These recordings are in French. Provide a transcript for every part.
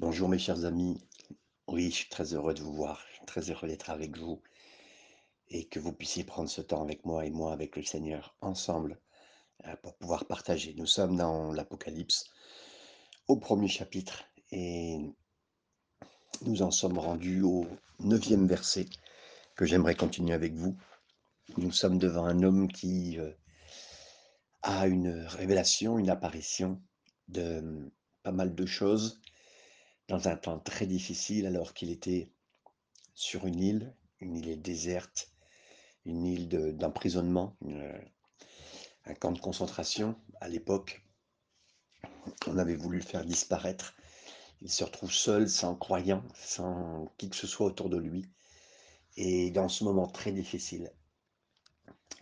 Bonjour mes chers amis. Oui, je suis très heureux de vous voir, très heureux d'être avec vous et que vous puissiez prendre ce temps avec moi et moi avec le Seigneur ensemble euh, pour pouvoir partager. Nous sommes dans l'Apocalypse au premier chapitre et nous en sommes rendus au neuvième verset que j'aimerais continuer avec vous. Nous sommes devant un homme qui euh, a une révélation, une apparition de hum, pas mal de choses dans un temps très difficile alors qu'il était sur une île, une île déserte, une île de- d'emprisonnement, un camp de concentration à l'époque. On avait voulu le faire disparaître. Il se retrouve seul, sans croyant, sans qui que ce soit autour de lui. Et dans ce moment très difficile,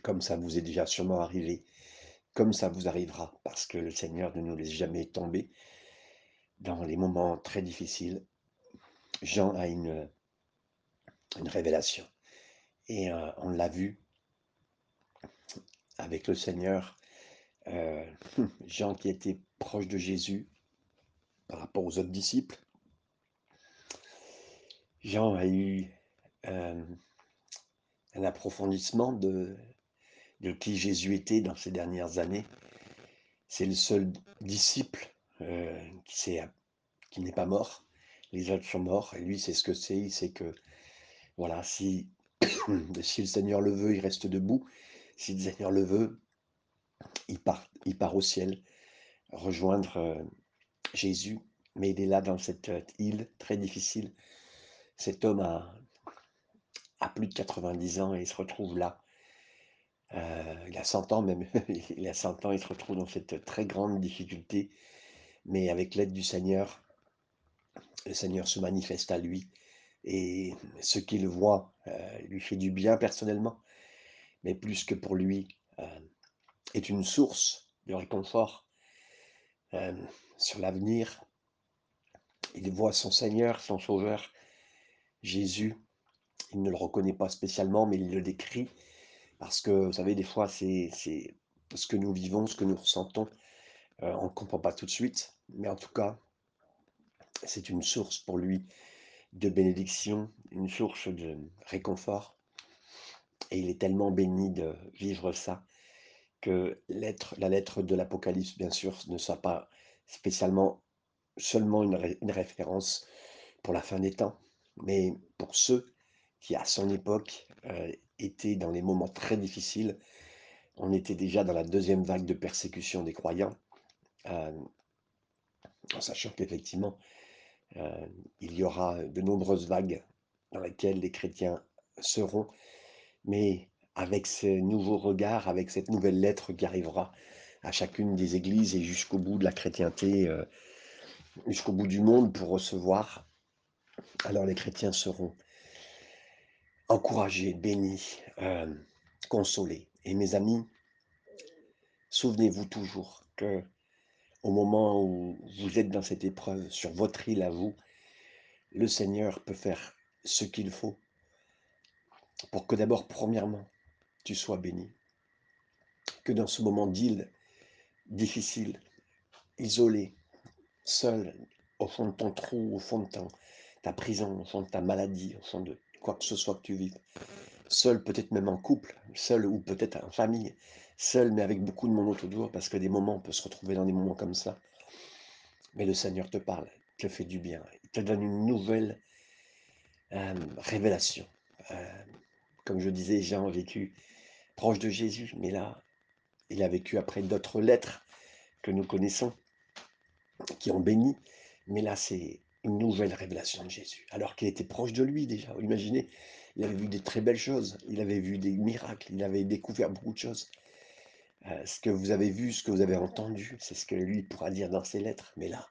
comme ça vous est déjà sûrement arrivé, comme ça vous arrivera, parce que le Seigneur ne nous laisse jamais tomber dans les moments très difficiles, Jean a une, révélation. Et euh, on l'a vu avec le Seigneur, euh, Jean qui était proche de Jésus par rapport aux autres disciples. Jean a eu euh, un approfondissement de, de qui Jésus était dans ces dernières années. C'est le seul disciple euh, qui, n'est pas mort. Les autres sont morts. Et lui, c'est ce que c'est. Il sait que, voilà, si, le Seigneur le veut, il reste debout. Si le Seigneur le veut, il part, au ciel, rejoindre euh, Jésus. Mais il est là dans cette euh, île très difficile. Cet homme a, plus de 90 ans et il se retrouve là. Il a 100 ans même. il a 100 ans, il se retrouve dans cette très grande difficulté. Mais avec l'aide du Seigneur, le Seigneur se manifeste à lui. Et ce qu'il voit euh, lui fait du bien personnellement, mais plus que pour lui, euh, est une source de réconfort euh, sur l'avenir. Il voit son Seigneur, son Sauveur, Jésus. Il ne le reconnaît pas spécialement, mais il le décrit. Parce que, vous savez, des fois, c'est ce que nous vivons, ce que nous ressentons. Euh, on ne comprend pas tout de suite, mais en tout cas, c'est une source pour lui de bénédiction, une source de réconfort. Et il est tellement béni de vivre ça que la lettre de l'Apocalypse, bien sûr, ne soit pas spécialement seulement une, ré- une référence pour la fin des temps, mais pour ceux qui, à son époque, euh, étaient dans les moments très difficiles. On était déjà dans la deuxième vague de persécution des croyants, en sachant qu'effectivement, il y aura de nombreuses vagues dans lesquelles les chrétiens seront, mais avec ce nouveau regard, avec cette nouvelle lettre qui arrivera à chacune des églises et jusqu'au bout de la chrétienté, euh, jusqu'au bout du monde pour recevoir, alors les chrétiens seront encouragés, bénis, consolés. Et mes amis, souvenez-vous toujours que au moment où vous êtes dans cette épreuve, sur votre île à vous, le Seigneur peut faire ce qu'il faut pour que d'abord, premièrement, tu sois béni. Que dans ce moment d'île difficile, isolé, seul, au fond de ton trou, au fond de ton- ta prison, au fond de ta maladie, au fond de quoi que ce soit que tu vives, seul peut-être même en couple, seul ou peut-être en famille, seul mais avec beaucoup de monde autour, parce que des moments, on peut se retrouver dans des moments comme ça. Mais le Seigneur te parle, te fait du bien, il te donne une nouvelle révélation. Comme je disais, Jean a vécu proche de Jésus, mais là, il a vécu après d'autres lettres que nous connaissons, qui ont béni, mais là, c'est une nouvelle révélation de Jésus, alors qu'il était proche de lui déjà. Imaginez, il avait vu des très belles choses, il avait vu des miracles, il avait découvert beaucoup de choses. Euh, ce que vous avez vu, ce que vous avez entendu, c'est ce que lui pourra dire dans ses lettres, mais là,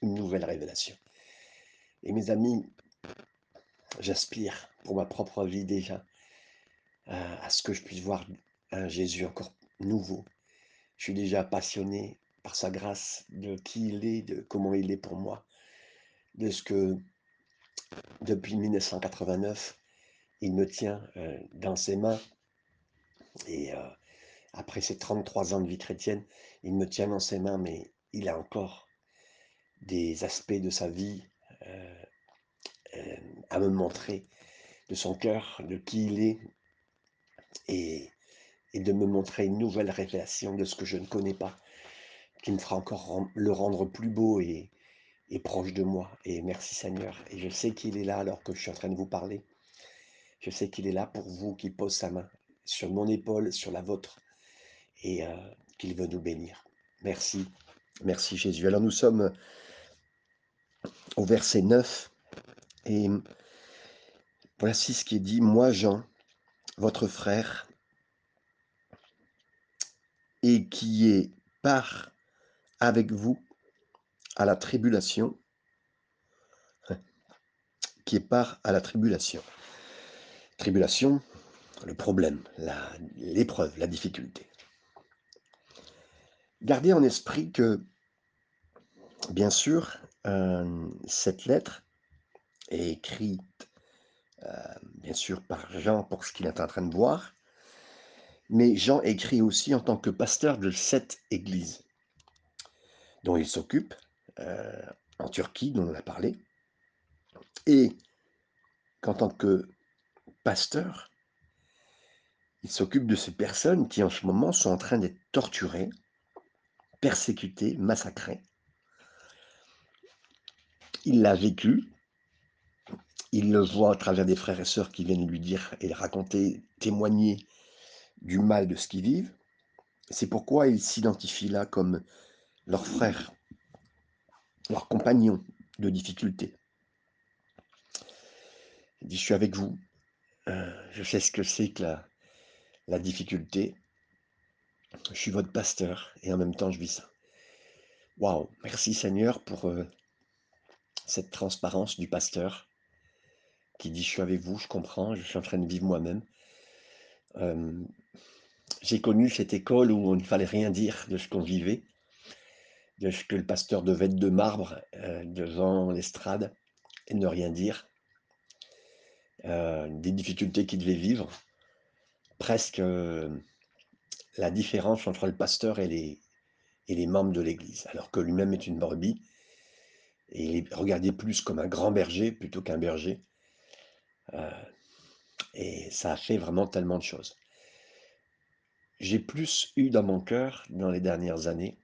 une nouvelle révélation. Et mes amis, j'aspire pour ma propre vie déjà euh, à ce que je puisse voir un Jésus encore nouveau. Je suis déjà passionné par sa grâce, de qui il est, de comment il est pour moi, de ce que depuis 1989, il me tient euh, dans ses mains. Et après ces 33 ans de vie chrétienne, il me tient dans ses mains, mais il a encore des aspects de sa vie à me montrer de son cœur, de qui il est, et, de me montrer une nouvelle révélation de ce que je ne connais pas, qui me fera encore le rendre plus beau et, et proche de moi. Et merci Seigneur. Et je sais qu'il est là alors que je suis en train de vous parler. Je sais qu'il est là pour vous, qu'il pose sa main sur mon épaule, sur la vôtre, et euh, qu'il veut nous bénir. Merci. Merci Jésus. Alors nous sommes au verset 9 et voici ce qui est dit. Moi Jean, votre frère, et qui est part avec vous à la tribulation, qui est part à la tribulation. Tribulation, le problème, l'épreuve, la, difficulté. Gardez en esprit que, bien sûr, euh, cette lettre est écrite, euh, bien sûr, par Jean pour ce qu'il est en train de voir, mais Jean écrit aussi en tant que pasteur de cette église dont il s'occupe euh, en Turquie, dont on a parlé, et qu'en tant que pasteur, il s'occupe de ces personnes qui en ce moment sont en train d'être torturées, persécutées, massacrées. Il l'a vécu, il le voit à travers des frères et sœurs qui viennent lui dire et raconter, témoigner du mal de ce qu'ils vivent. C'est pourquoi il s'identifie là comme leur frère, leur compagnon de difficulté. Je suis avec vous, euh, je sais ce que c'est que la difficulté. Je suis votre pasteur et en même temps je vis ça. Waouh, merci Seigneur pour euh, cette transparence du pasteur qui dit je suis avec vous, je comprends, je suis en train de vivre moi-même. Euh, j'ai connu cette école où on ne fallait rien dire de ce qu'on vivait, de ce que le pasteur devait être de marbre euh, devant l'estrade et ne rien dire, des difficultés qu'il devait vivre presque la différence entre le pasteur et les, et les membres de l'Église, alors que lui-même est une brebis, et il est regardé plus comme un grand berger plutôt qu'un berger. Euh, et ça a fait vraiment tellement de choses. J'ai plus eu dans mon cœur, dans les dernières années,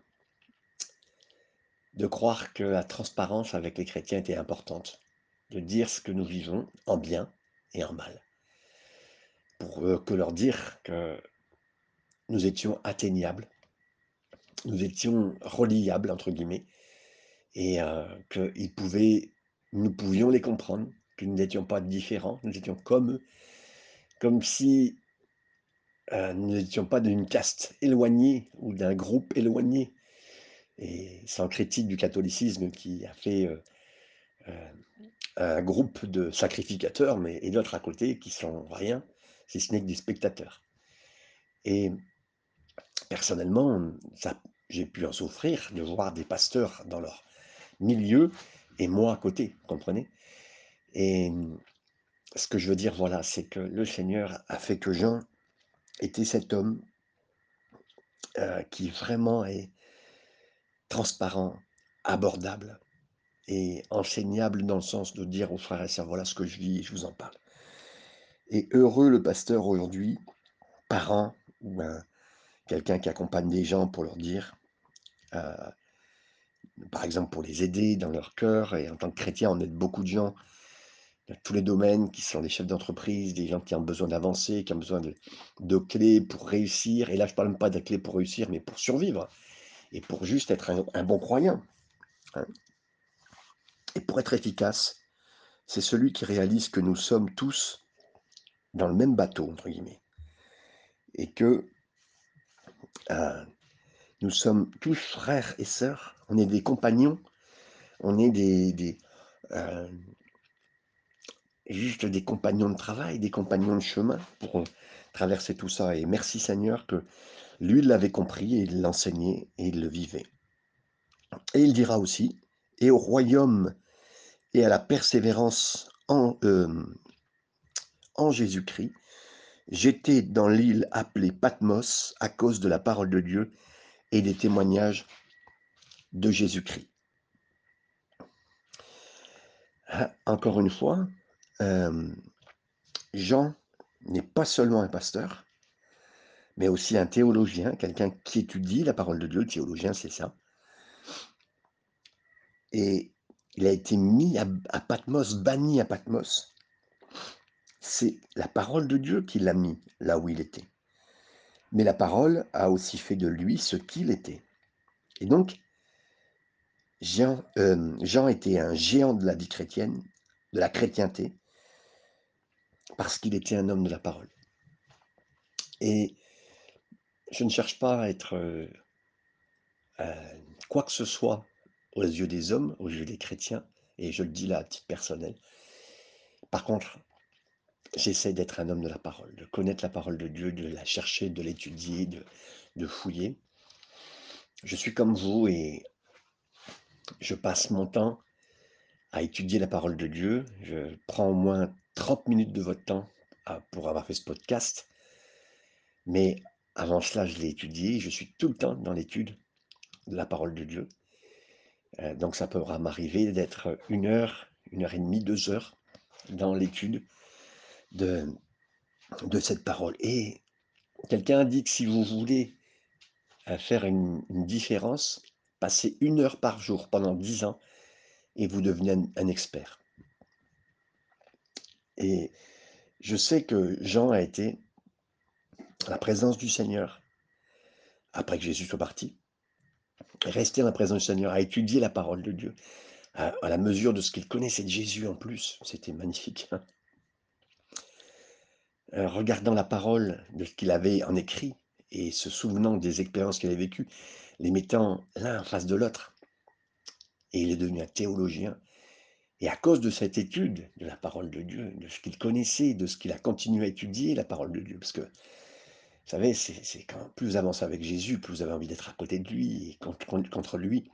de croire que la transparence avec les chrétiens était importante, de dire ce que nous vivons en bien et en mal pour euh, que leur dire que nous étions atteignables, nous étions reliables, entre guillemets, et euh, que ils pouvaient, nous pouvions les comprendre, que nous n'étions pas différents, nous étions comme eux, comme si euh, nous n'étions pas d'une caste éloignée ou d'un groupe éloigné. Et sans critique du catholicisme qui a fait un groupe de sacrificateurs, mais et d'autres à côté qui sont rien, si ce n'est que des spectateurs. Et personnellement, j'ai pu en souffrir de voir des pasteurs dans leur milieu et moi à côté, comprenez? Et ce que je veux dire, voilà, c'est que le Seigneur a fait que Jean était cet homme euh, qui vraiment est transparent, abordable et enseignable dans le sens de dire aux frères et sœurs, voilà ce que je vis et je vous en parle. Et heureux le pasteur aujourd'hui, parent ou quelqu'un qui accompagne des gens pour leur dire, euh, par exemple pour les aider dans leur cœur, et en tant que chrétien, on aide beaucoup de gens dans tous les domaines, qui sont des chefs d'entreprise, des gens qui ont besoin d'avancer, qui ont besoin de, clés pour réussir. Et là, je ne parle pas de clés pour réussir, mais pour survivre, et pour juste être un, bon croyant. Hein. Et pour être efficace, c'est celui qui réalise que nous sommes tous dans le même bateau, entre guillemets. Et que euh, nous sommes tous frères et sœurs, on est des compagnons, on est des, euh, juste des compagnons de travail, des compagnons de chemin pour traverser tout ça. Et merci Seigneur que lui l'avait compris et l'enseignait et il le vivait. Et il dira aussi, et au royaume et à la persévérance en, euh, en Jésus-Christ, j'étais dans l'île appelée Patmos à cause de la parole de Dieu et des témoignages de Jésus-Christ. Ah, encore une fois, Jean n'est pas seulement un pasteur, mais aussi un théologien, quelqu'un qui étudie la parole de Dieu. Le théologien, c'est ça. Et il a été mis à Patmos, banni à Patmos. C'est la parole de Dieu qui l'a mis là où il était. Mais la parole a aussi fait de lui ce qu'il était. Et donc, Jean, euh, était un géant de la vie chrétienne, de la chrétienté, parce qu'il était un homme de la parole. Et je ne cherche pas à être euh, euh, quoi que ce soit aux yeux des hommes, aux yeux des chrétiens, et je le dis là à titre personnel. Par contre, j'essaie d'être un homme de la parole, de connaître la parole de Dieu, de la chercher, de l'étudier, de, fouiller. Je suis comme vous et je passe mon temps à étudier la parole de Dieu. Je prends au moins 30 minutes de votre temps pour avoir fait ce podcast. Mais avant cela, je l'ai étudié. Je suis tout le temps dans l'étude de la parole de Dieu. Euh, donc ça pourra m'arriver d'être une heure, une heure et demie, deux heures dans l'étude de, cette parole. Et quelqu'un dit que si vous voulez euh, faire une, différence, passez une heure par jour pendant dix ans et vous devenez un, expert. Et je sais que Jean a été à la présence du Seigneur après que Jésus soit parti, resté en la présence du Seigneur, à étudier la parole de Dieu, à, à la mesure de ce qu'il connaissait de Jésus en plus. C'était magnifique. Euh, regardant la parole de ce qu'il avait en écrit et se souvenant des expériences qu'il avait vécues, les mettant l'un en face de l'autre. Et il est devenu un théologien. Et à cause de cette étude de la parole de Dieu, de ce qu'il connaissait, de ce qu'il a continué à étudier, la parole de Dieu, parce que, vous savez, c'est quand plus vous avancez avec Jésus, plus vous avez envie d'être à côté de lui et contre lui.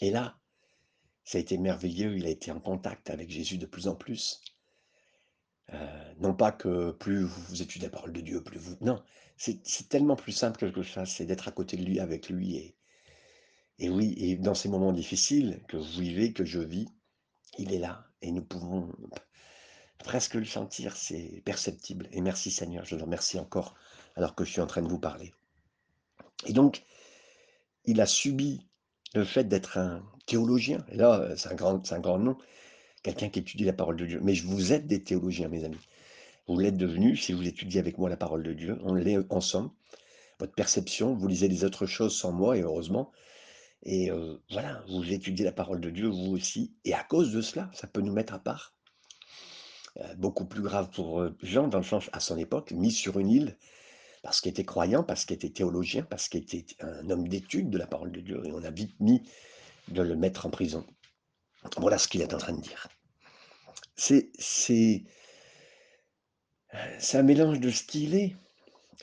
Et là, ça a été merveilleux, il a été en contact avec Jésus de plus en plus. Euh, non pas que plus vous étudiez la parole de Dieu, plus vous... Non, c'est tellement plus simple que ça, c'est d'être à côté de lui, avec lui. Et, oui, et dans ces moments difficiles que vous vivez, que je vis, il est là. Et nous pouvons presque le sentir, c'est perceptible. Et merci Seigneur, je le remercie encore alors que je suis en train de vous parler. Et donc, il a subi le fait d'être un théologien. Et là, c'est un, un grand nom quelqu'un qui étudie la parole de Dieu. Mais vous êtes des théologiens, mes amis. Vous l'êtes devenus si vous étudiez avec moi la parole de Dieu. On l'est ensemble. Votre perception, vous lisez les autres choses sans moi, et heureusement. Et euh, voilà, vous étudiez la parole de Dieu, vous aussi. Et à cause de cela, ça peut nous mettre à part. Euh, beaucoup plus grave pour euh, Jean, dans le sens, à son époque, mis sur une île, parce qu'il était croyant, parce qu'il était théologien, parce qu'il était un homme d'étude de la parole de Dieu. Et on a vite mis de le mettre en prison. Voilà ce qu'il est en train de dire. C'est un mélange de ce qu'il est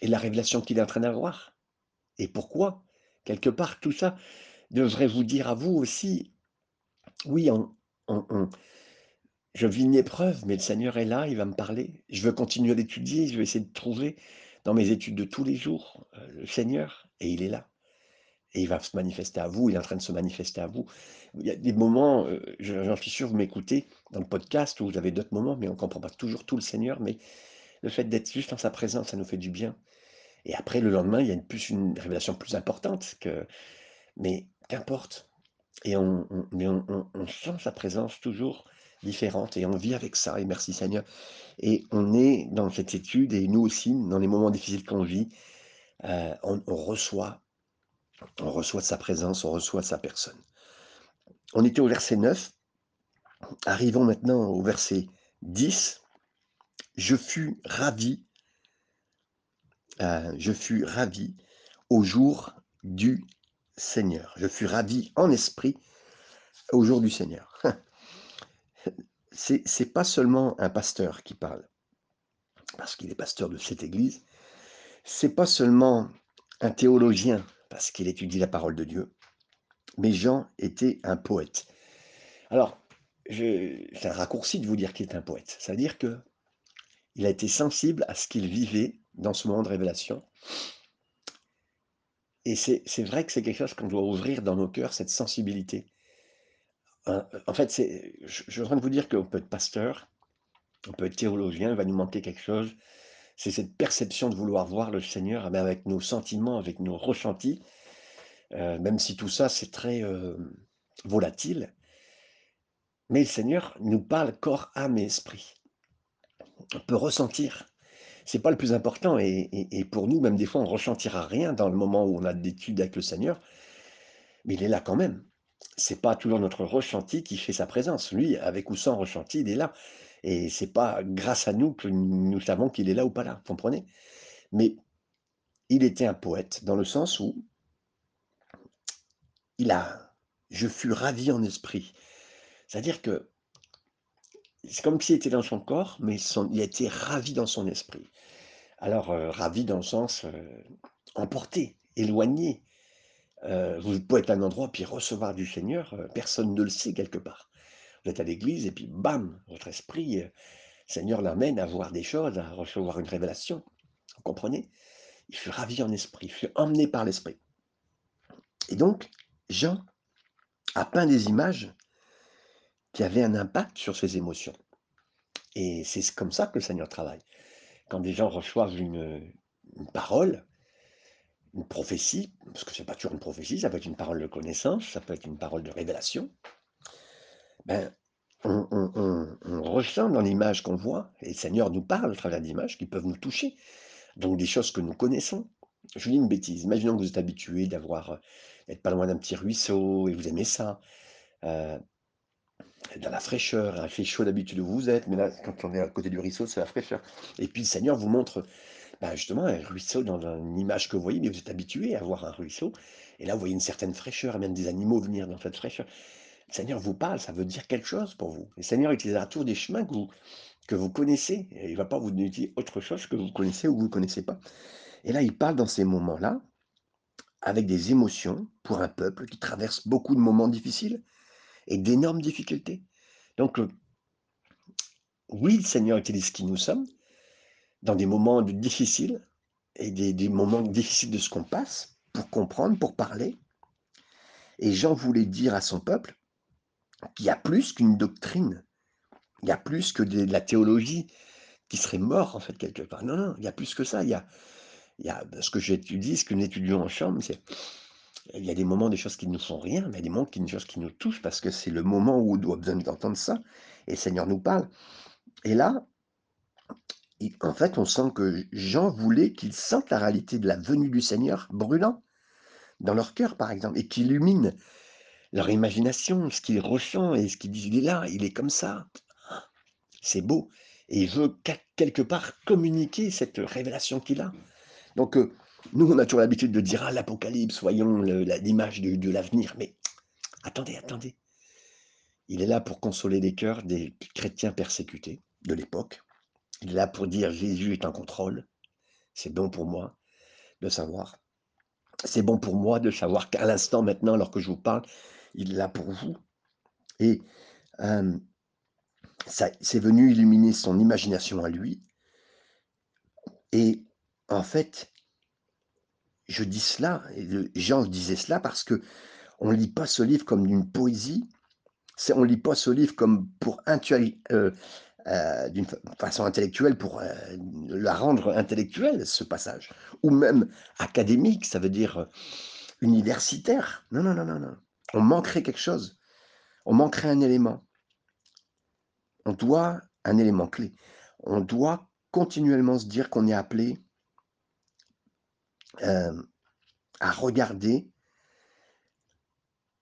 et la révélation qu'il est en train d'avoir. Et pourquoi? Quelque part, tout ça devrait vous dire à vous aussi, oui, je vis une épreuve, mais le Seigneur est là, il va me parler. Je veux continuer à l'étudier, je vais essayer de trouver dans mes études de tous les jours euh, le Seigneur, et il est là et il va se manifester à vous, il est en train de se manifester à vous. Il y a des moments, euh, j'en suis sûr, vous m'écoutez dans le podcast, où vous avez d'autres moments, mais on ne comprend pas toujours tout le Seigneur, mais le fait d'être juste en sa présence, ça nous fait du bien. Et après, le lendemain, il y a une, plus une révélation plus importante, que, mais qu'importe. Et on, mais on, sent sa présence toujours différente, et on vit avec ça, et merci Seigneur. Et on est dans cette étude, et nous aussi, dans les moments difficiles qu'on vit, euh, on reçoit on reçoit sa présence, on reçoit sa personne. On était au verset 9. Arrivons maintenant au verset 10. Je fus ravi, euh, je fus ravi au jour du Seigneur. Je fus ravi en esprit au jour du Seigneur. C'est, c'est pas seulement un pasteur qui parle, parce qu'il est pasteur de cette église. C'est pas seulement un théologien parce qu'il étudie la parole de Dieu. Mais Jean était un poète. Alors, c'est un raccourci de vous dire qu'il est un poète. Ça veut dire que il a été sensible à ce qu'il vivait dans ce moment de révélation. Et c'est vrai que c'est quelque chose qu'on doit ouvrir dans nos cœurs, cette sensibilité. Hein, en fait, je, je suis en train de vous dire qu'on peut être pasteur on peut être théologien, il va nous manquer quelque chose. C'est cette perception de vouloir voir le Seigneur mais avec nos sentiments, avec nos ressentis, euh, même si tout ça c'est très euh, volatile. Mais le Seigneur nous parle corps, âme et esprit. On peut ressentir. C'est pas le plus important et, et, pour nous, même des fois, on ressentira rien dans le moment où on a d'études avec le Seigneur, mais il est là quand même. C'est pas toujours notre ressenti qui fait sa présence. Lui, avec ou sans ressenti, il est là. Et c'est pas grâce à nous que nous savons qu'il est là ou pas là, comprenez? Mais il était un poète dans le sens où il a, je fus ravi en esprit. C'est-à-dire que c'est comme s'il était dans son corps, mais il a été ravi dans son esprit. Alors, euh, ravi dans le sens euh, emporté, éloigné. Euh, vous pouvez être à un endroit puis recevoir du Seigneur, personne ne le sait quelque part. Vous êtes à l'église et puis bam, votre esprit, le Seigneur l'amène à voir des choses, à recevoir une révélation. Vous comprenez? Il fut ravi en esprit, il fut emmené par l'esprit. Et donc, Jean a peint des images qui avaient un impact sur ses émotions. Et c'est comme ça que le Seigneur travaille. Quand des gens reçoivent une, parole, une prophétie, parce que ce n'est pas toujours une prophétie, ça peut être une parole de connaissance, ça peut être une parole de révélation, ben, on, ressent dans l'image qu'on voit, et le Seigneur nous parle à travers d'images qui peuvent nous toucher, donc des choses que nous connaissons. Je vous dis une bêtise, imaginons que vous êtes habitué d'avoir, d'être pas loin d'un petit ruisseau, et vous aimez ça, euh, dans la fraîcheur, il fait chaud d'habitude où vous êtes, mais là, quand on est à côté du ruisseau, c'est la fraîcheur. Et puis le Seigneur vous montre ben, justement un ruisseau dans une image que vous voyez, mais vous êtes habitué à voir un ruisseau, et là vous voyez une certaine fraîcheur, même des animaux venir dans cette fraîcheur. Seigneur vous parle, ça veut dire quelque chose pour vous. Le Seigneur utilisera toujours des chemins que vous, que vous connaissez. il ne va pas vous dire autre chose que vous connaissez ou vous ne connaissez pas. Et là, il parle dans ces moments-là avec des émotions pour un peuple qui traverse beaucoup de moments difficiles et d'énormes difficultés. Donc, euh, oui, le Seigneur utilise qui nous sommes dans des moments difficiles et des, des moments difficiles de ce qu'on passe pour comprendre, pour parler. Et Jean voulait dire à son peuple, qu'il y a plus qu'une doctrine, il y a plus que de, la théologie qui serait mort en fait quelque part. Non, non, il y a plus que ça. Il y a, a ce que j'étudie, ce que nous étudions en chambre, c'est il y a des moments, des choses qui ne nous font rien, mais il y a des moments, des choses qui nous touchent parce que c'est le moment où on doit besoin d'entendre ça. Et le Seigneur nous parle. Et là, en fait, on sent que Jean voulait qu'ils sentent la réalité de la venue du Seigneur brûlant dans leur cœur, par exemple, et qui illumine leur imagination, ce qu'ils ressent et ce qu'ils disent, il est là, il est comme ça. C'est beau. Et il veut quelque part communiquer cette révélation qu'il a. Donc, euh, nous, on a toujours l'habitude de dire, ah, l'Apocalypse, voyons l'image de, de l'avenir. Mais attendez, attendez. Il est là pour consoler les cœurs des chrétiens persécutés de l'époque. Il est là pour dire, Jésus est en contrôle. C'est bon pour moi de savoir. C'est bon pour moi de savoir qu'à l'instant maintenant, alors que je vous parle, il l'a pour vous. Et ça, c'est venu illuminer son imagination à lui. Et en fait, je dis cela, Jean disait cela parce que on lit pas ce livre comme une poésie, on lit pas ce livre comme pour euh, euh, d'une façon intellectuelle pour euh, la rendre intellectuelle, ce passage, ou même académique, ça veut dire universitaire. Non, non, non, non, non on manquerait quelque chose. On manquerait un élément. On doit un élément clé. On doit continuellement se dire qu'on est appelé euh, à regarder,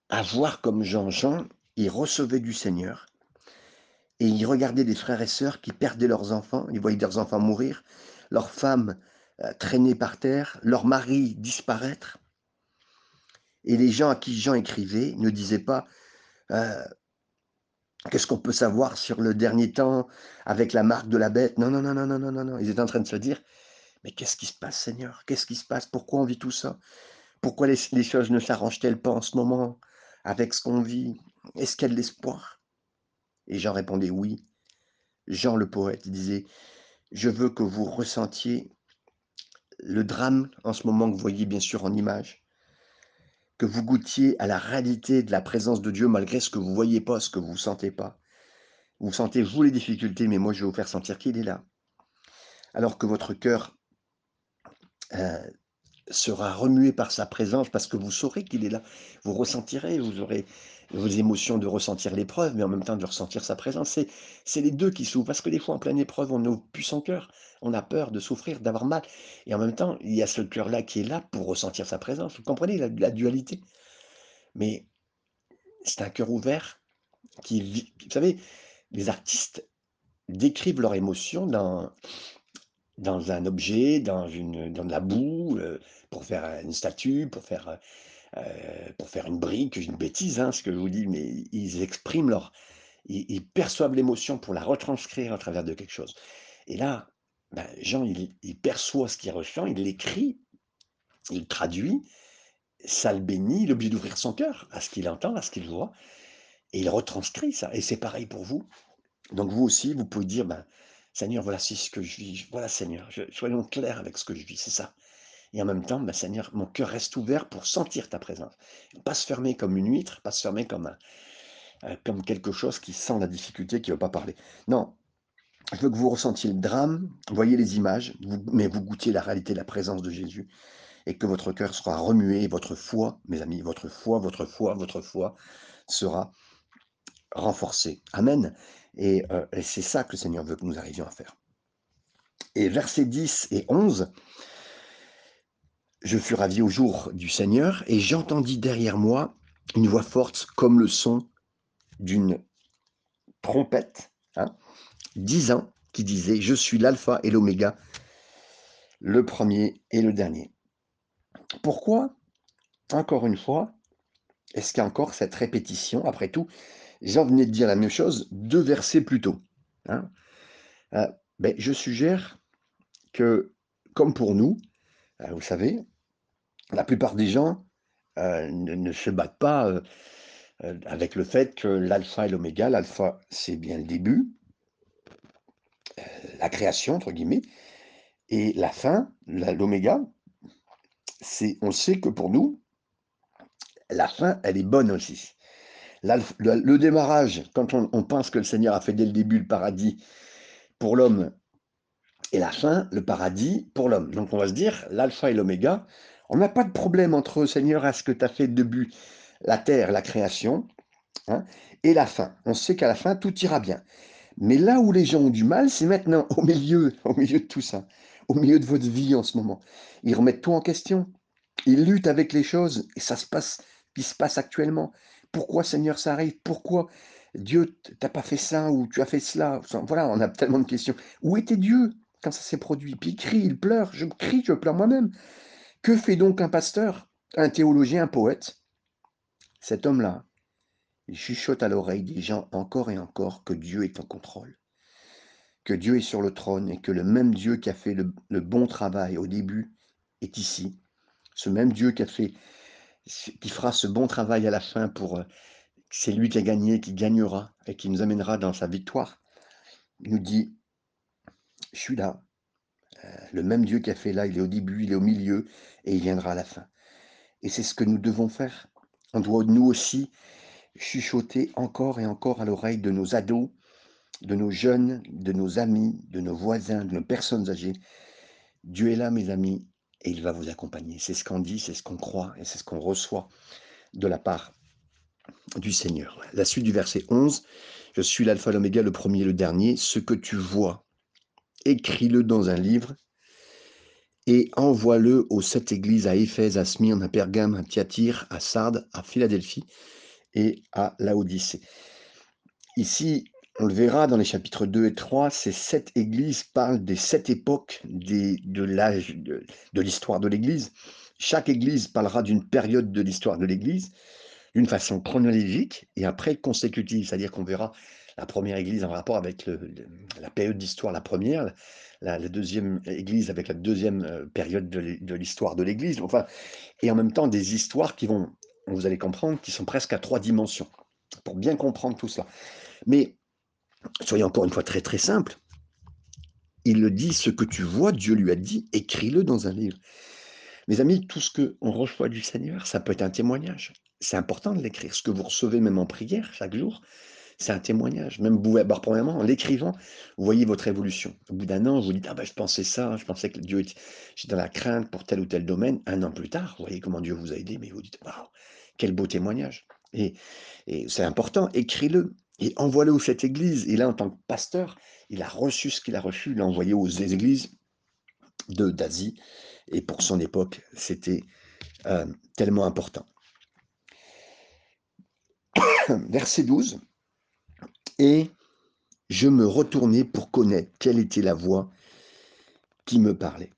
à voir comme Jean-Jean, il recevait du Seigneur et il regardait des frères et sœurs qui perdaient leurs enfants, ils voyaient leurs enfants mourir, leurs femmes euh, traîner par terre, leurs maris disparaître. Et les gens à qui Jean écrivait ne disaient pas euh, Qu'est-ce qu'on peut savoir sur le dernier temps avec la marque de la bête? Non, non, non, non, non, non, non, non. Ils étaient en train de se dire Mais qu'est-ce qui se passe, Seigneur? Qu'est-ce qui se passe? Pourquoi on vit tout ça? Pourquoi les, choses ne s'arrangent-elles pas en ce moment avec ce qu'on vit? Est-ce qu'il y a de l'espoir Et Jean répondait Oui. Jean le poète disait Je veux que vous ressentiez le drame en ce moment que vous voyez bien sûr en image que vous goûtiez à la réalité de la présence de Dieu malgré ce que vous voyez pas, ce que vous sentez pas. Vous sentez, vous, les difficultés, mais moi, je vais vous faire sentir qu'il est là. Alors que votre cœur euh, sera remué par sa présence parce que vous saurez qu'il est là. Vous ressentirez, vous aurez vos émotions de ressentir l'épreuve, mais en même temps de ressentir sa présence. C'est les deux qui s'ouvrent. Parce que des fois, en pleine épreuve, on n'ouvre plus son cœur. On a peur de souffrir, d'avoir mal. Et en même temps, il y a ce cœur-là qui est là pour ressentir sa présence. Vous comprenez la, dualité? Mais c'est un cœur ouvert qui vit. Vous savez, les artistes décrivent leurs émotions dans, dans un objet, dans, une, dans de la boue, euh, pour faire une statue, pour faire, euh, pour faire une brique, une bêtise, hein, ce que je vous dis, mais ils expriment leur... Ils, perçoivent l'émotion pour la retranscrire à travers de quelque chose. Et là, ben, Jean, il, perçoit ce qu'il ressent, il l'écrit, il traduit, ça le bénit, il est d'ouvrir son cœur à ce qu'il entend, à ce qu'il voit, et il retranscrit ça. Et c'est pareil pour vous. Donc vous aussi, vous pouvez dire, ben, Seigneur, voilà ce que je vis. Voilà, Seigneur, soyons clairs avec ce que je vis, c'est ça. Et en même temps, ben, Seigneur, mon cœur reste ouvert pour sentir ta présence. Pas se fermer comme une huître, pas se fermer comme, euh, quelque chose qui sent la difficulté, qui ne veut pas parler. Non, je veux que vous ressentiez le drame, voyez les images, mais vous goûtiez la réalité, la présence de Jésus, et que votre cœur sera remué, votre foi, mes amis, votre foi, votre foi, votre foi sera renforcée. Amen. Euh, et, c'est ça que le Seigneur veut que nous arrivions à faire. Et versets 10 et 11, je fus ravi au jour du Seigneur, et j'entendis derrière moi une voix forte comme le son d'une trompette, hein, disant, qui disait, je suis l'alpha et l'oméga, le premier et le dernier. Pourquoi, encore une fois, est-ce qu'il y a encore cette répétition? Après tout, Jean venait de dire la même chose deux versets plus tôt. Hein. Euh, ben, je suggère que, comme pour nous, euh, vous savez, la plupart des gens euh, ne, se battent pas avec le fait que l'alpha et l'oméga, l'alpha c'est bien le début, la création entre guillemets, et la fin, l'oméga, c'est, on sait que pour nous, la fin, elle est bonne aussi le, démarrage, quand on, pense que le Seigneur a fait dès le début le paradis pour l'homme, et la fin, le paradis pour l'homme. Donc on va se dire, l'alpha et l'oméga, on n'a pas de problème entre Seigneur à ce que tu as fait le début, la terre, la création, hein, et la fin. On sait qu'à la fin, tout ira bien. Mais là où les gens ont du mal, c'est maintenant au milieu, au milieu de tout ça, au milieu de votre vie en ce moment. Ils remettent tout en question. Ils luttent avec les choses et ça se passe, qui se passe actuellement. Pourquoi Seigneur ça arrive? Pourquoi Dieu t'as pas fait ça ou tu as fait cela? Voilà, on a tellement de questions. Où était Dieu quand ça s'est produit? Puis il crie, il pleure, je crie, je pleure moi-même. Que fait donc un pasteur, un théologien, un poète? Cet homme-là, il chuchote à l'oreille des gens encore et encore que Dieu est en contrôle, que Dieu est sur le trône et que le même Dieu qui a fait le, le bon travail au début est ici. Ce même Dieu qui a fait qui fera ce bon travail à la fin pour... Euh, c'est lui qui a gagné, qui gagnera et qui nous amènera dans sa victoire. Nous dit, je suis là. Euh, le même Dieu qui a fait là, il est au début, il est au milieu et il viendra à la fin. Et c'est ce que nous devons faire. On doit nous aussi chuchoter encore et encore à l'oreille de nos ados, de nos jeunes, de nos amis, de nos voisins, de nos personnes âgées. Dieu est là, mes amis, et il va vous accompagner. C'est ce qu'on dit, c'est ce qu'on croit et c'est ce qu'on reçoit de la part du Seigneur. La suite du verset 11, je suis l'alpha l'oméga, le premier le dernier, ce que tu vois, écris-le dans un livre et envoie-le aux sept églises à Éphèse, à Smyrne, à Pergame, à Thyatire, à Sardes, à Philadelphie et à Laodicée. Ici, on le verra dans les chapitres 2 et 3, ces sept églises parlent des sept époques de l'âge de, l'histoire de l'Église. Chaque église parlera d'une période de l'histoire de l'Église d'une façon chronologique et après consécutive, c'est-à-dire qu'on verra la première église en rapport avec la période d'histoire, la première, la, deuxième église avec la deuxième euh, période de l'histoire de l'Église, enfin, et en même temps des histoires qui vont, vous allez comprendre, qui sont presque à trois dimensions, pour bien comprendre tout cela. Mais soyez encore une fois très très simple. Il le dit, ce que tu vois, Dieu lui a dit, écris-le dans un livre. Mes amis, tout ce qu'on reçoit du Seigneur, ça peut être un témoignage. C'est important de l'écrire. Ce que vous recevez même en prière chaque jour, C'est un témoignage. Même vous, bah, premièrement, en l'écrivant, vous voyez votre évolution. Au bout d'un an, vous dites, ah ben je pensais ça, je pensais que Dieu était, dans la crainte pour tel ou tel domaine. Un an plus tard, vous voyez comment Dieu vous a aidé, mais vous dites, waouh, quel beau témoignage. Et c'est important, écris-le et envoie-le cette église. Et là, en tant que pasteur, il a reçu ce qu'il a reçu, il l'a envoyé aux églises d'Asie. Et pour son époque, c'était euh, tellement important. Verset 12. Et je me retournai pour connaître quelle était la voix qui me parlait.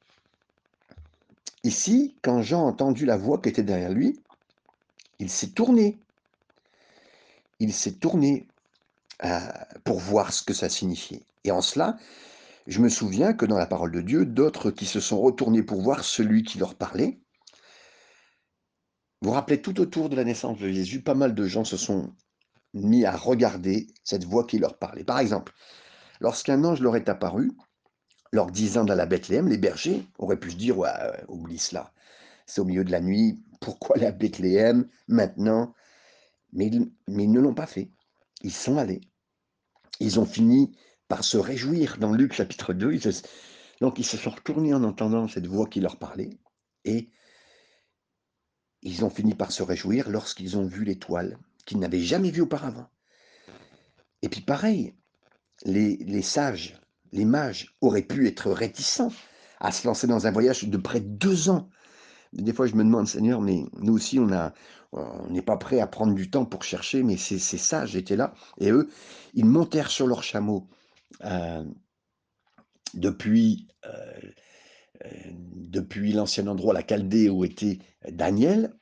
Ici, quand Jean a entendu la voix qui était derrière lui, il s'est tourné. Il s'est tourné pour voir ce que ça signifiait. Et en cela, je me souviens que dans la parole de Dieu, d'autres qui se sont retournés pour voir celui qui leur parlait. Vous vous rappelez, tout autour de la naissance de Jésus, pas mal de gens se sont mis à regarder cette voix qui leur parlait. Par exemple, lorsqu'un ange leur est apparu, leur disant dans la Bethléem, les bergers auraient pu se dire ouais, oublie cela, c'est au milieu de la nuit, pourquoi la Bethléem maintenant? Mais ils ne l'ont pas fait. Ils sont allés. Ils ont fini par se réjouir dans Luc chapitre 2. donc ils se sont retournés en entendant cette voix qui leur parlait et ils ont fini par se réjouir lorsqu'ils ont vu l'étoile qu'ils n'avaient jamais vue auparavant. Et puis pareil, les, les, sages, les mages auraient pu être réticents à se lancer dans un voyage de près de deux ans. Des fois, je me demande, Seigneur, mais nous aussi, on a, on n'est pas prêt à prendre du temps pour chercher, mais ces, ces sages étaient là. Et eux, ils montèrent sur leur chameau euh, depuis, euh, euh, depuis l'ancien endroit, la Chaldée où était Daniel,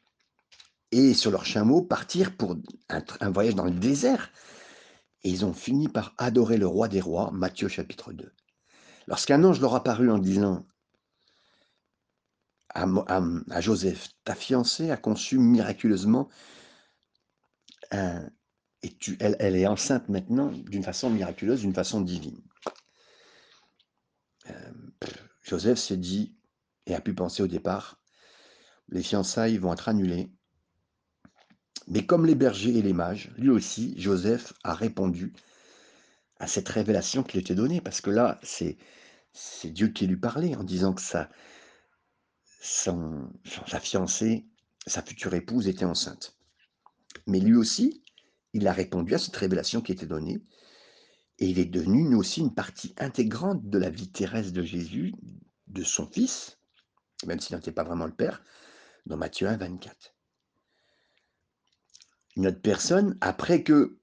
et sur leur chameau partir pour un, voyage dans le désert. Et ils ont fini par adorer le roi des rois, Matthieu chapitre 2. Lorsqu'un ange leur apparut en disant à, Joseph, ta fiancée a conçu miraculeusement et tu, elle, est enceinte maintenant d'une façon miraculeuse, d'une façon divine. Euh, Joseph s'est dit et a pu penser au départ, les fiançailles vont être annulées. Mais comme les bergers et les mages, lui aussi, Joseph a répondu à cette révélation qui lui était donnée, parce que là, c'est Dieu qui lui parlait en disant que sa, son, sa fiancée, sa future épouse était enceinte. Mais lui aussi, il a répondu à cette révélation qui était donnée, et il est devenu nous aussi une partie intégrante de la vie terrestre de Jésus, de son Fils, même s'il n'était pas vraiment le Père, dans Matthieu 1, 24. Notre personne, après que,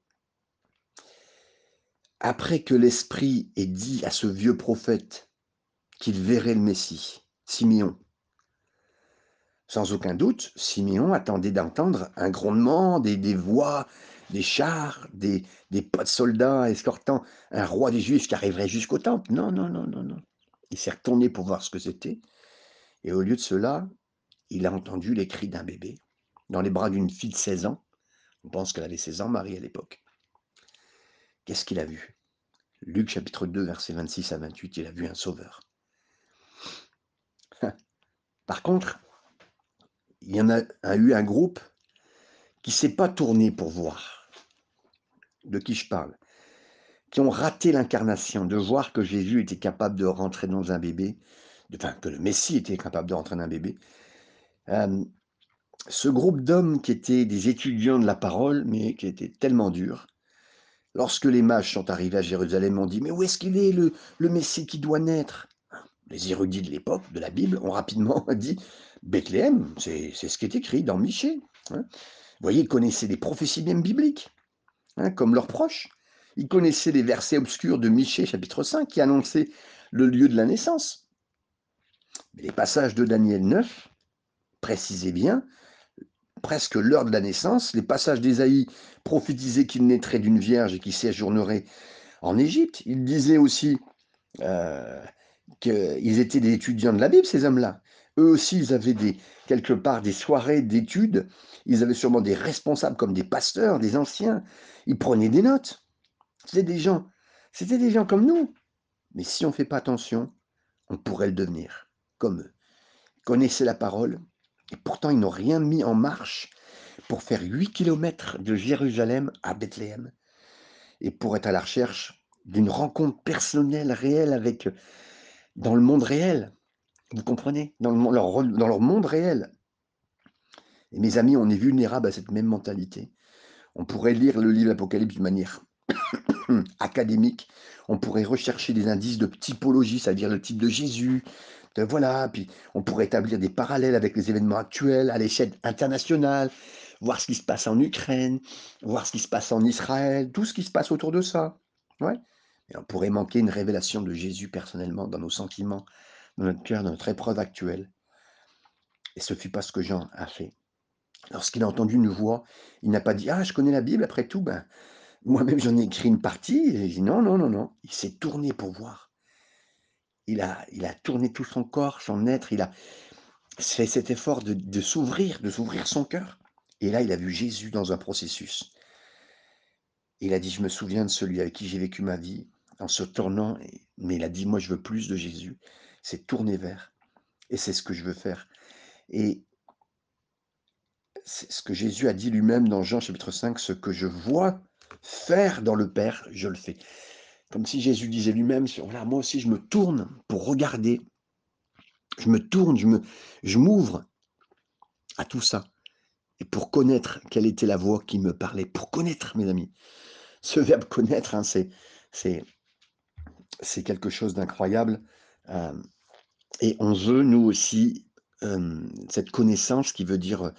après que l'Esprit ait dit à ce vieux prophète qu'il verrait le Messie, Simeon, sans aucun doute, Simeon attendait d'entendre un grondement, des, des voix, des chars, des, des pas de soldats escortant un roi des Juifs qui arriverait jusqu'au temple. Non, non, non, non, non. Il s'est retourné pour voir ce que c'était. Et au lieu de cela, il a entendu les cris d'un bébé dans les bras d'une fille de 16 ans. On pense qu'elle avait 16 ans, Marie à l'époque. Qu'est-ce qu'il a vu? Luc chapitre 2, versets 26 à 28, il a vu un sauveur. Par contre, il y en a, eu un groupe qui ne s'est pas tourné pour voir de qui je parle, qui ont raté l'incarnation, de voir que Jésus était capable de rentrer dans un bébé, enfin que le Messie était capable de rentrer dans un bébé. Euh, ce groupe d'hommes qui étaient des étudiants de la parole, mais qui étaient tellement durs, lorsque les mages sont arrivés à Jérusalem, ont dit, mais où est-ce qu'il est, le Messie qui doit naître? Les érudits de l'époque, de la Bible, ont rapidement dit, Bethléem, c'est ce qui est écrit dans Michée. Hein. Vous voyez, ils connaissaient les prophéties même bibliques. Hein, comme leurs proches. Ils connaissaient les versets obscurs de Michée chapitre 5 qui annonçaient le lieu de la naissance. Les passages de Daniel 9 précisaient bien presque l'heure de la naissance. Les passages d'Ésaïe prophétisaient qu'il naîtrait d'une vierge et qu'il séjournerait en Égypte. Ils disaient aussi euh, qu'ils étaient des étudiants de la Bible, ces hommes-là. Eux aussi, ils avaient quelque part des soirées d'études. Ils avaient sûrement des responsables comme des pasteurs, des anciens. Ils prenaient des notes. C'était des gens, c'était des gens comme nous. Mais si on ne fait pas attention, on pourrait le devenir, comme eux. Ils connaissaient la parole, et pourtant ils n'ont rien mis en marche pour faire 8 kilomètres de Jérusalem à Bethléem. et pour être à la recherche d'une rencontre personnelle, réelle avec dans le monde réel. Vous comprenez? Dans, le, leur, dans leur monde réel. Et mes amis, on est vulnérable à cette même mentalité. On pourrait lire le livre Apocalypse de manière académique. On pourrait rechercher des indices de typologie, c'est-à-dire le type de Jésus. Voilà, puis on pourrait établir des parallèles avec les événements actuels à l'échelle internationale, voir ce qui se passe en Ukraine, voir ce qui se passe en Israël, tout ce qui se passe autour de ça. Ouais. Et on pourrait manquer une révélation de Jésus personnellement dans nos sentiments, dans notre cœur, dans notre épreuve actuelle. Et ce fut pas ce que Jean a fait. Lorsqu'il a entendu une voix, il n'a pas dit Ah, je connais la Bible, après tout, ben, moi-même j'en ai écrit une partie. Et il dit Non, non, non, non. Il s'est tourné pour voir. Il a, il a tourné tout son corps, son être. Il a fait cet effort de s'ouvrir, de s'ouvrir son cœur. Et là, il a vu Jésus dans un processus. Il a dit Je me souviens de celui avec qui j'ai vécu ma vie en se tournant. Mais il a dit Moi, je veux plus de Jésus. C'est tourner vers. Et c'est ce que je veux faire. Et c'est ce que Jésus a dit lui-même dans Jean chapitre 5, ce que je vois faire dans le Père, je le fais. Comme si Jésus disait lui-même, voilà, moi aussi je me tourne pour regarder, je me tourne, je je m'ouvre à tout ça, et pour connaître quelle était la voix qui me parlait, pour connaître, mes amis. Ce verbe connaître, hein, c'est, c'est, c'est quelque chose d'incroyable. Euh, et on veut, nous aussi, cette connaissance qui veut dire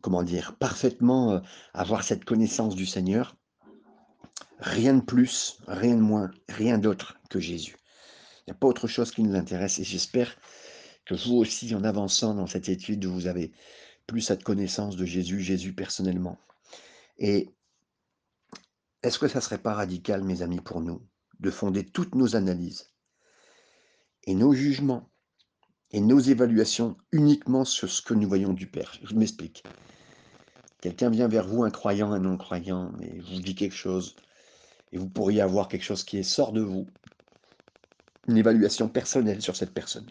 comment dire, parfaitement avoir cette connaissance du Seigneur. Rien de plus, rien de moins, rien d'autre que Jésus. Il n'y a pas autre chose qui nous intéresse et j'espère que vous aussi, en avançant dans cette étude, vous avez plus cette connaissance de Jésus, Jésus personnellement. Et est-ce que ça ne serait pas radical, mes amis, pour nous, de fonder toutes nos analyses et nos jugements et nos évaluations uniquement sur ce que nous voyons du Père. Je m'explique. Quelqu'un vient vers vous, un croyant, un non-croyant, et vous dit quelque chose, et vous pourriez avoir quelque chose qui sort de vous, une évaluation personnelle sur cette personne.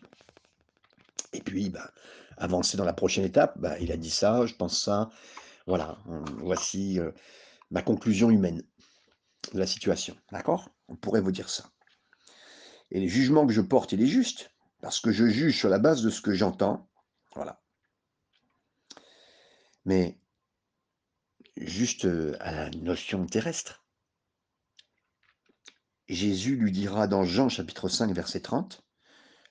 Et puis, bah, avancer dans la prochaine étape, bah, il a dit ça, je pense ça, voilà, voici euh, ma conclusion humaine de la situation. D'accord? On pourrait vous dire ça. Et les jugements que je porte, il est juste parce que je juge sur la base de ce que j'entends. Voilà. Mais juste euh, à la notion terrestre. Jésus lui dira dans Jean chapitre 5 verset 30,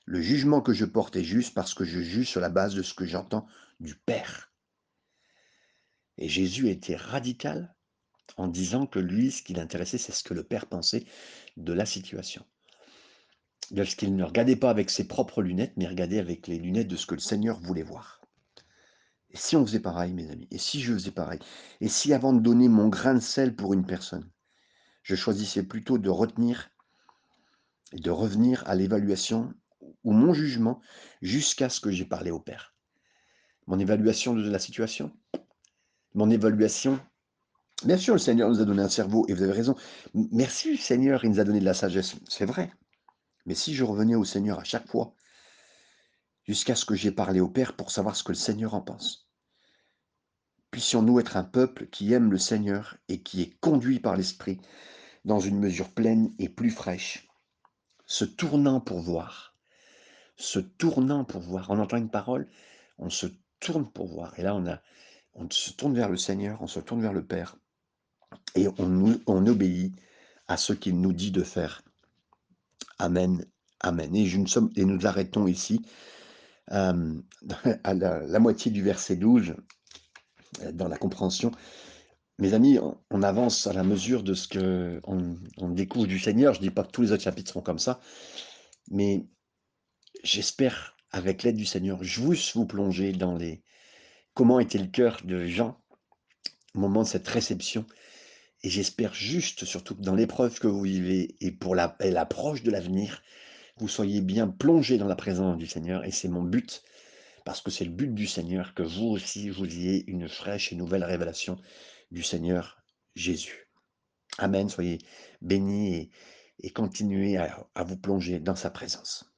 Le jugement que je porte est juste parce que je juge sur la base de ce que j'entends du Père. Et Jésus était radical en disant que lui, ce qui l'intéressait, c'est ce que le Père pensait de la situation lorsqu'il ne regardait pas avec ses propres lunettes, mais regardait avec les lunettes de ce que le Seigneur voulait voir. Et si on faisait pareil, mes amis, et si je faisais pareil, et si avant de donner mon grain de sel pour une personne, je choisissais plutôt de retenir et de revenir à l'évaluation ou mon jugement jusqu'à ce que j'ai parlé au Père? Mon évaluation de la situation, mon évaluation? Bien sûr, le Seigneur nous a donné un cerveau, et vous avez raison. Merci, Seigneur, il nous a donné de la sagesse. C'est vrai. Mais si je revenais au Seigneur à chaque fois, jusqu'à ce que j'ai parlé au Père pour savoir ce que le Seigneur en pense. Puissions-nous être un peuple qui aime le Seigneur et qui est conduit par l'Esprit dans une mesure pleine et plus fraîche, se tournant pour voir, se tournant pour voir. On entend une parole, on se tourne pour voir. Et là, on, se tourne vers le Seigneur, on se tourne vers le Père, et on obéit à ce qu'il nous dit de faire. Amen. Amen. Et, nous arrêtons ici à la, moitié du verset 12 euh, dans la compréhension. Mes amis, on, avance à la mesure de ce que on, découvre du Seigneur. Je ne dis pas que tous les autres chapitres seront comme ça, mais j'espère, avec l'aide du Seigneur, je vous vous plonger dans les comment était le cœur de Jean au moment de cette réception et j'espère juste, surtout dans l'épreuve que vous vivez et pour l'approche de l'avenir, vous soyez bien plongé dans la présence du Seigneur. Et c'est mon but, parce que c'est le but du Seigneur, que vous aussi, vous ayez une fraîche et nouvelle révélation du Seigneur Jésus. Amen. Soyez bénis et, continuez à vous plonger dans sa présence.